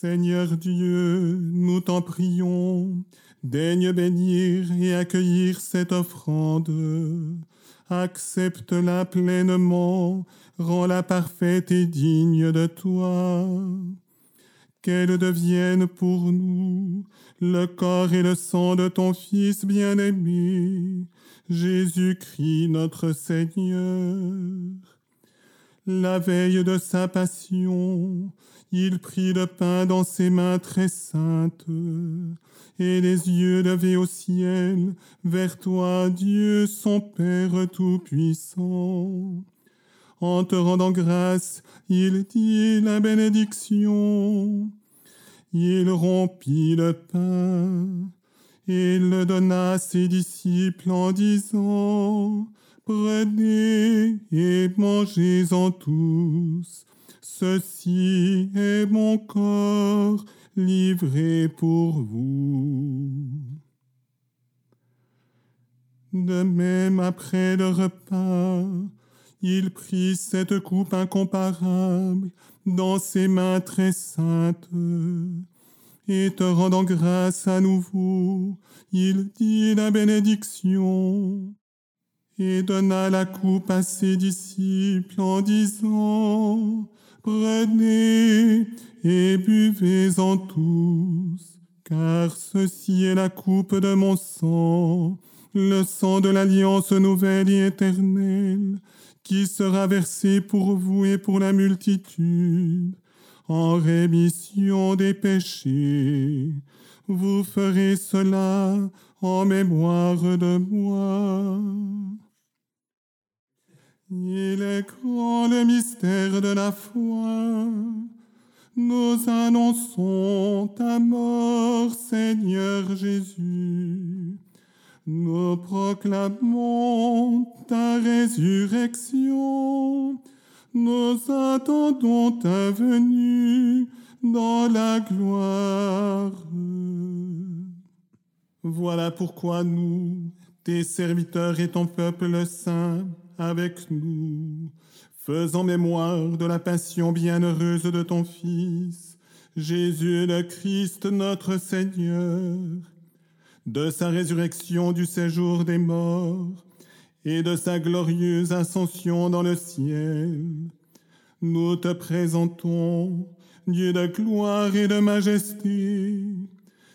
Seigneur Dieu, nous t'en prions, daigne bénir et accueillir cette offrande. Accepte-la pleinement, rends-la parfaite et digne de toi. Qu'elle devienne pour nous le corps et le sang de ton Fils bien-aimé, Jésus-Christ notre Seigneur. La veille de sa passion, il prit le pain dans ses mains très saintes, et les yeux levés au ciel, vers toi, Dieu, son Père Tout-Puissant. En te rendant grâce, il dit la bénédiction. Il rompit le pain et le donna à ses disciples en disant, Prenez et mangez-en tous. Ceci est mon corps livré pour vous. De même, après le repas, il prit cette coupe incomparable dans ses mains très saintes, et te rendant grâce à nouveau, il dit la bénédiction, et donna la coupe à ses disciples en disant, Prenez et buvez-en tous, car ceci est la coupe de mon sang, le sang de l'alliance nouvelle et éternelle, qui sera versé pour vous et pour la multitude, en rémission des péchés. Vous ferez cela en mémoire de moi. Il est grand le mystère de la foi. Nous annonçons ta mort, Seigneur Jésus. Nous proclamons ta résurrection. Nous attendons ta venue dans la gloire. Voilà pourquoi nous, tes serviteurs et ton peuple saint, avec nous, faisant mémoire de la passion bienheureuse de ton Fils, Jésus le Christ notre Seigneur, de sa résurrection du séjour des morts et de sa glorieuse ascension dans le ciel. Nous te présentons, Dieu de gloire et de majesté,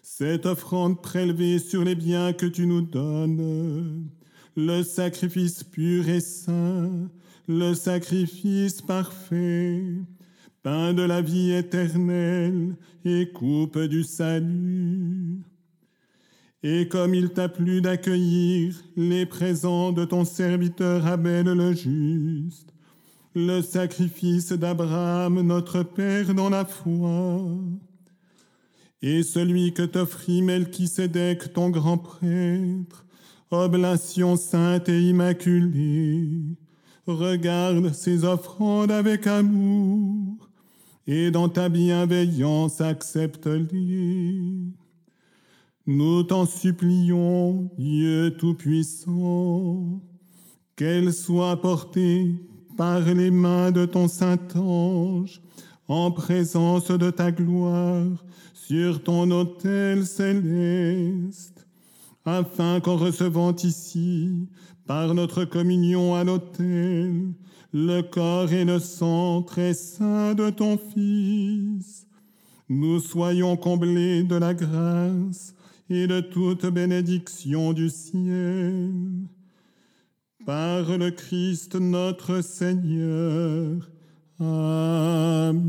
cette offrande prélevée sur les biens que tu nous donnes le sacrifice pur et saint, le sacrifice parfait, pain de la vie éternelle et coupe du salut. Et comme il t'a plu d'accueillir les présents de ton serviteur Abel le juste, le sacrifice d'Abraham notre Père dans la foi, et celui que t'offrit Melchisédek ton grand prêtre, oblation sainte et immaculée, regarde ces offrandes avec amour, et dans ta bienveillance accepte-les. Nous t'en supplions, Dieu Tout-Puissant, qu'elles soient portées par les mains de ton Saint-Ange, en présence de ta gloire, sur ton autel céleste afin qu'en recevant ici, par notre communion à l'autel, le corps et le sang très saint de ton Fils, nous soyons comblés de la grâce et de toute bénédiction du ciel. Par le Christ notre Seigneur. Amen.